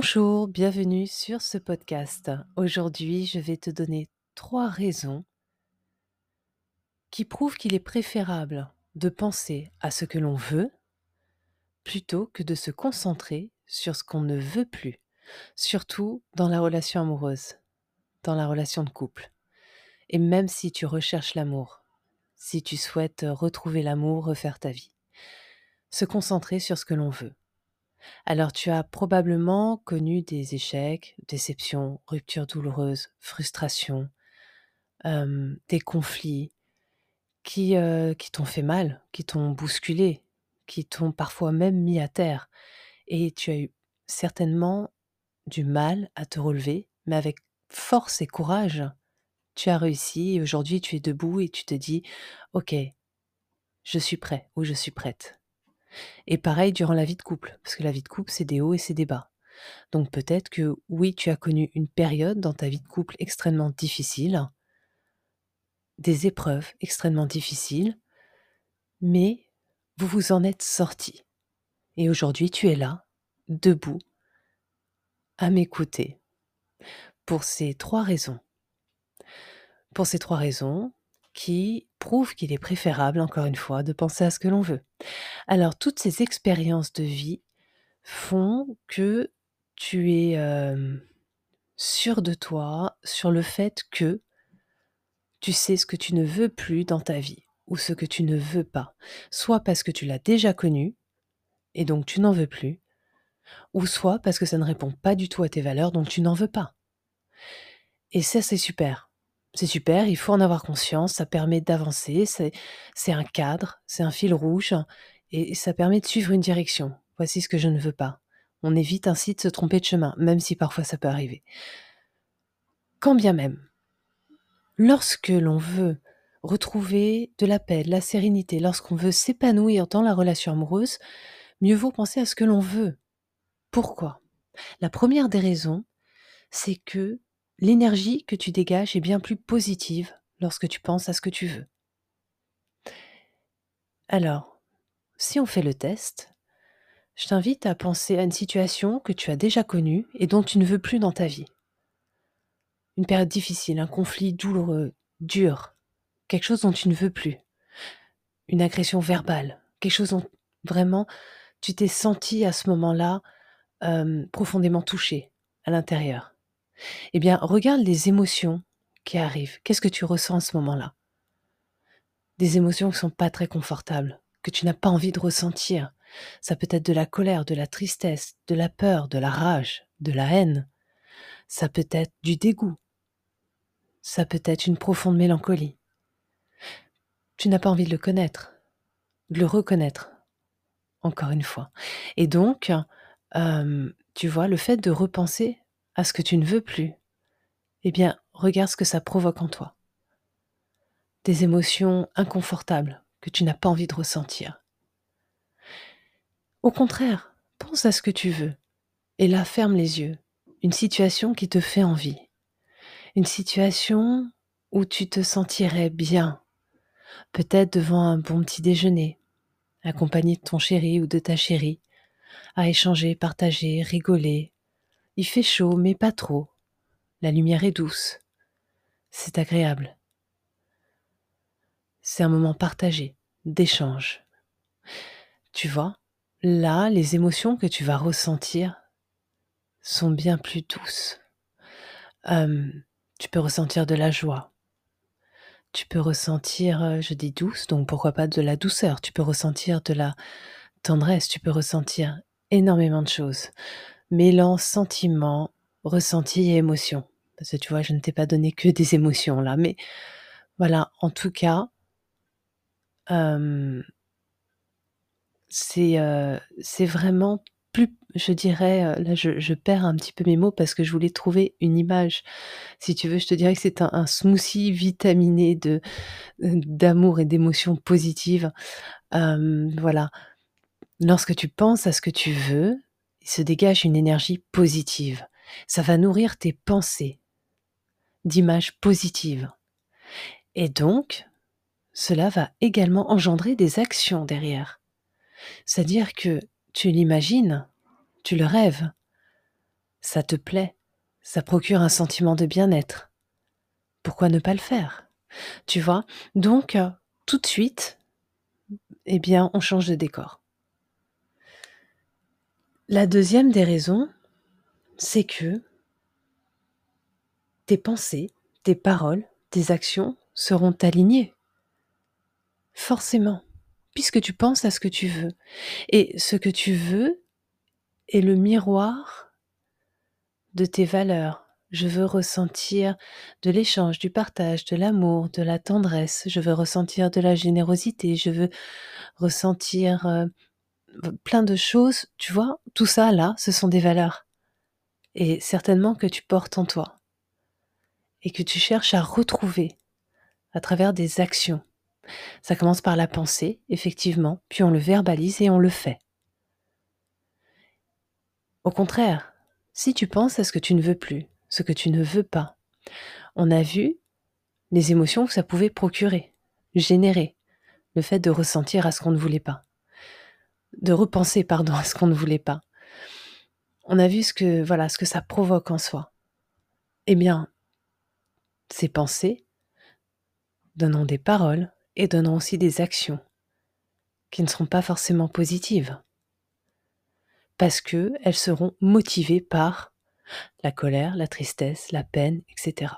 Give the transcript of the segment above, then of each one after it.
Bonjour, bienvenue sur ce podcast. Aujourd'hui, je vais te donner trois raisons qui prouvent qu'il est préférable de penser à ce que l'on veut plutôt que de se concentrer sur ce qu'on ne veut plus, surtout dans la relation amoureuse, dans la relation de couple. Et même si tu recherches l'amour, si tu souhaites retrouver l'amour, refaire ta vie, se concentrer sur ce que l'on veut. Alors tu as probablement connu des échecs, déceptions, ruptures douloureuses, frustrations, des conflits qui, qui t'ont fait mal, qui t'ont bousculé, qui t'ont parfois même mis à terre. Et tu as eu certainement du mal à te relever, mais avec force et courage, tu as réussi et aujourd'hui tu es debout et tu te dis, OK, je suis prêt ou je suis prête. Et pareil durant la vie de couple, parce que la vie de couple, c'est des hauts et c'est des bas. Donc peut-être que oui, tu as connu une période dans ta vie de couple extrêmement difficile, des épreuves extrêmement difficiles, mais vous vous en êtes sorti. Et aujourd'hui, tu es là, debout, à m'écouter, pour ces trois raisons. Pour ces trois raisons, qui prouve qu'il est préférable, encore une fois, de penser à ce que l'on veut. Alors, toutes ces expériences de vie font que tu es sûr de toi, sur le fait que tu sais ce que tu ne veux plus dans ta vie ou ce que tu ne veux pas, soit parce que tu l'as déjà connu et donc tu n'en veux plus, ou soit parce que ça ne répond pas du tout à tes valeurs, donc tu n'en veux pas. Et ça, c'est super. C'est super, il faut en avoir conscience, ça permet d'avancer, c'est un cadre, c'est un fil rouge, et ça permet de suivre une direction. Voici ce que je ne veux pas. On évite ainsi de se tromper de chemin, même si parfois ça peut arriver. Quand bien même, lorsque l'on veut retrouver de la paix, de la sérénité, lorsqu'on veut s'épanouir dans la relation amoureuse, mieux vaut penser à ce que l'on veut. Pourquoi? La première des raisons, c'est que l'énergie que tu dégages est bien plus positive lorsque tu penses à ce que tu veux. Alors, si on fait le test, je t'invite à penser à une situation que tu as déjà connue et dont tu ne veux plus dans ta vie. Une période difficile, un conflit douloureux, dur, quelque chose dont tu ne veux plus. Une agression verbale, quelque chose dont vraiment tu t'es senti à ce moment-là euh, profondément touché à l'intérieur. Eh bien, regarde les émotions qui arrivent. Qu'est-ce que tu ressens à ce moment-là? Des émotions qui ne sont pas très confortables, que tu n'as pas envie de ressentir. Ça peut être de la colère, de la tristesse, de la peur, de la rage, de la haine. Ça peut être du dégoût. Ça peut être une profonde mélancolie. Tu n'as pas envie de le connaître, de le reconnaître, encore une fois. Et donc, euh, tu vois, le fait de repenser à ce que tu ne veux plus, eh bien, regarde ce que ça provoque en toi. Des émotions inconfortables que tu n'as pas envie de ressentir. Au contraire, pense à ce que tu veux, et là ferme les yeux. Une situation qui te fait envie. Une situation où tu te sentirais bien. Peut-être devant un bon petit déjeuner, accompagné de ton chéri ou de ta chérie, à échanger, partager, rigoler, il fait chaud, mais pas trop. La lumière est douce. C'est agréable. C'est un moment partagé, d'échange. Tu vois, là, les émotions que tu vas ressentir sont bien plus douces. tu peux ressentir de la joie. Tu peux ressentir, euh, je dis douce, donc pourquoi pas de la douceur. Tu peux ressentir de la tendresse. Tu peux ressentir énormément de choses mêlant sentiments, ressentis et émotions. Parce que tu vois, je ne t'ai pas donné que des émotions là, mais voilà, en tout cas, c'est vraiment plus, je dirais, là je, perds un petit peu mes mots parce que je voulais trouver une image. Si tu veux, je te dirais que c'est un, smoothie vitaminé d'amour et d'émotions positives. voilà. Lorsque tu penses à ce que tu veux, se dégage une énergie positive. Ça va nourrir tes pensées d'images positives. Et donc, cela va également engendrer des actions derrière. C'est-à-dire que tu l'imagines, tu le rêves, ça te plaît, ça procure un sentiment de bien-être. Pourquoi ne pas le faire? Tu vois? Donc, euh, tout de suite, eh bien, on change de décor. La deuxième des raisons, c'est que tes pensées, tes paroles, tes actions seront alignées. Forcément, puisque tu penses à ce que tu veux. Et ce que tu veux est le miroir de tes valeurs. Je veux ressentir de l'échange, du partage, de l'amour, de la tendresse. Je veux ressentir de la générosité. Je veux ressentir euh, plein de choses. Tu vois, tout ça là, ce sont des valeurs. Et certainement que tu portes en toi et que tu cherches à retrouver à travers des actions. Ça commence par la pensée, effectivement, puis on le verbalise et on le fait. Au contraire, si tu penses à ce que tu ne veux plus, ce que tu ne veux pas, on a vu les émotions que ça pouvait procurer, générer, le fait de ressentir à ce qu'on ne voulait pas, de repenser, pardon, à ce qu'on ne voulait pas. On a vu ce que, voilà, ce que ça provoque en soi. Eh bien, ces pensées, donnant des paroles et donnant aussi des actions qui ne seront pas forcément positives, parce qu'elles seront motivées par la colère, la tristesse, la peine, etc.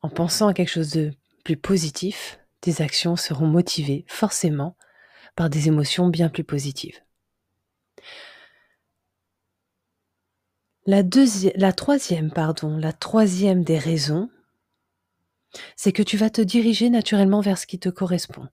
En pensant à quelque chose de plus positif, tes actions seront motivées forcément par des émotions bien plus positives. La, troisième, pardon, la troisième des raisons, c'est que tu vas te diriger naturellement vers ce qui te correspond.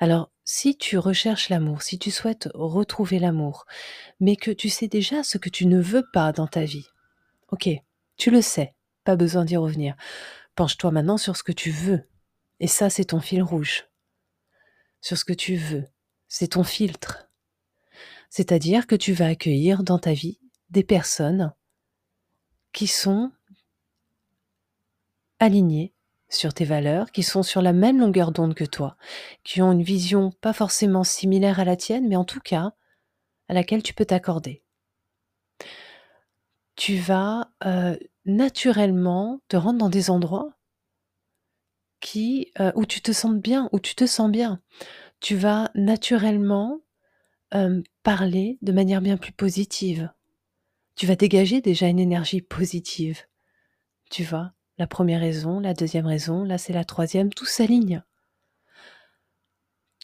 Alors, si tu recherches l'amour, si tu souhaites retrouver l'amour, mais que tu sais déjà ce que tu ne veux pas dans ta vie, ok, tu le sais, pas besoin d'y revenir. Penche-toi maintenant sur ce que tu veux. Et ça, c'est ton fil rouge. Sur ce que tu veux. C'est ton filtre. C'est-à-dire que tu vas accueillir dans ta vie des personnes qui sont alignées sur tes valeurs, qui sont sur la même longueur d'onde que toi, qui ont une vision pas forcément similaire à la tienne, mais en tout cas à laquelle tu peux t'accorder. Tu vas euh, naturellement te rendre dans des endroits euh, où tu te sens bien, où tu te sens bien. Tu vas naturellement parler de manière bien plus positive, tu vas dégager déjà une énergie positive. Tu vois, la première raison, la deuxième raison, là c'est la troisième, tout s'aligne.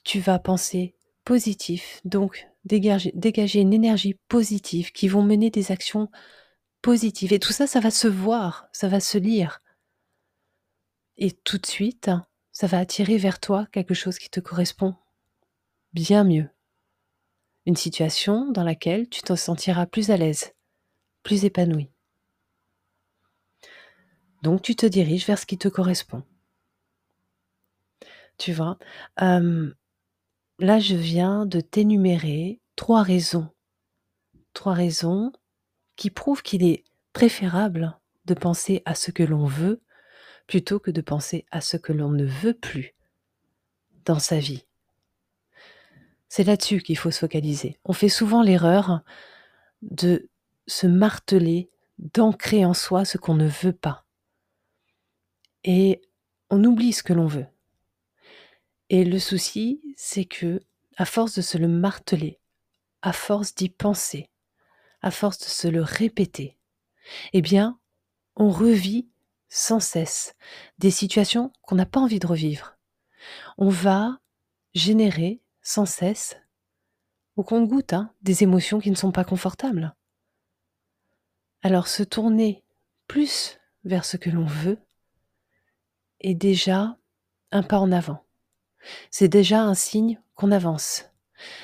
Tu vas penser positif, donc dégager, dégager une énergie positive qui vont mener des actions positives. Et tout ça, ça va se voir, ça va se lire. Et tout de suite, ça va attirer vers toi quelque chose qui te correspond bien mieux. Une situation dans laquelle tu te sentiras plus à l'aise, plus épanoui. Donc tu te diriges vers ce qui te correspond. Tu vois, là je viens de t'énumérer trois raisons. Trois raisons qui prouvent qu'il est préférable de penser à ce que l'on veut plutôt que de penser à ce que l'on ne veut plus dans sa vie. C'est là-dessus qu'il faut se focaliser. On fait souvent l'erreur de se marteler, d'ancrer en soi ce qu'on ne veut pas. Et on oublie ce que l'on veut. Et le souci, c'est que, à force de se le marteler, à force d'y penser, à force de se le répéter, eh bien, on revit sans cesse des situations qu'on n'a pas envie de revivre. On va générer sans cesse, au compte-goutte, hein, des émotions qui ne sont pas confortables. Alors se tourner plus vers ce que l'on veut est déjà un pas en avant. C'est déjà un signe qu'on avance.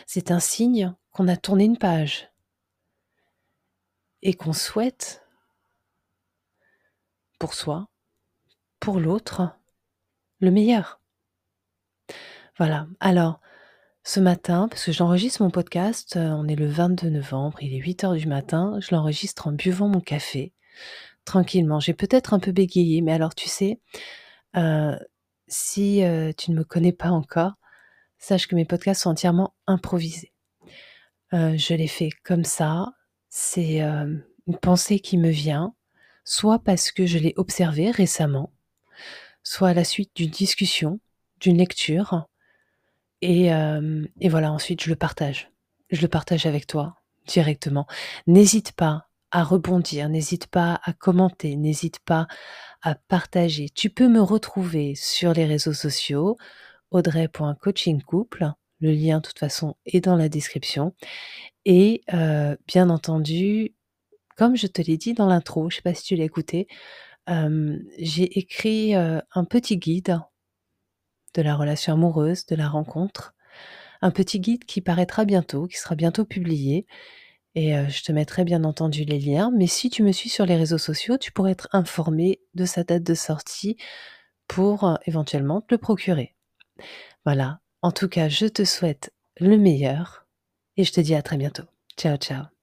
C'est un signe qu'on a tourné une page et qu'on souhaite pour soi, pour l'autre, le meilleur. Voilà. Alors, ce matin, parce que j'enregistre mon podcast, euh, on est le 22 novembre, il est 8 heures du matin, je l'enregistre en buvant mon café, tranquillement. J'ai peut-être un peu bégayé, mais alors tu sais, euh, si euh, tu ne me connais pas encore, sache que mes podcasts sont entièrement improvisés. je les fais comme ça, c'est, une pensée qui me vient, soit parce que je l'ai observée récemment, soit à la suite d'une discussion, d'une lecture et et voilà, ensuite je le partage. Je le partage avec toi directement. N'hésite pas à rebondir, n'hésite pas à commenter, n'hésite pas à partager. Tu peux me retrouver sur les réseaux sociaux, audrey.coachingcouple. Le lien, de toute façon, est dans la description. Et bien entendu, comme je te l'ai dit dans l'intro, je ne sais pas si tu l'as écouté, j'ai écrit un petit guide de la relation amoureuse, de la rencontre. Un petit guide qui paraîtra bientôt, qui sera bientôt publié. Et je te mettrai bien entendu les liens. Mais si tu me suis sur les réseaux sociaux, tu pourrais être informé de sa date de sortie pour éventuellement te le procurer. Voilà. En tout cas, je te souhaite le meilleur et je te dis à très bientôt. Ciao, ciao.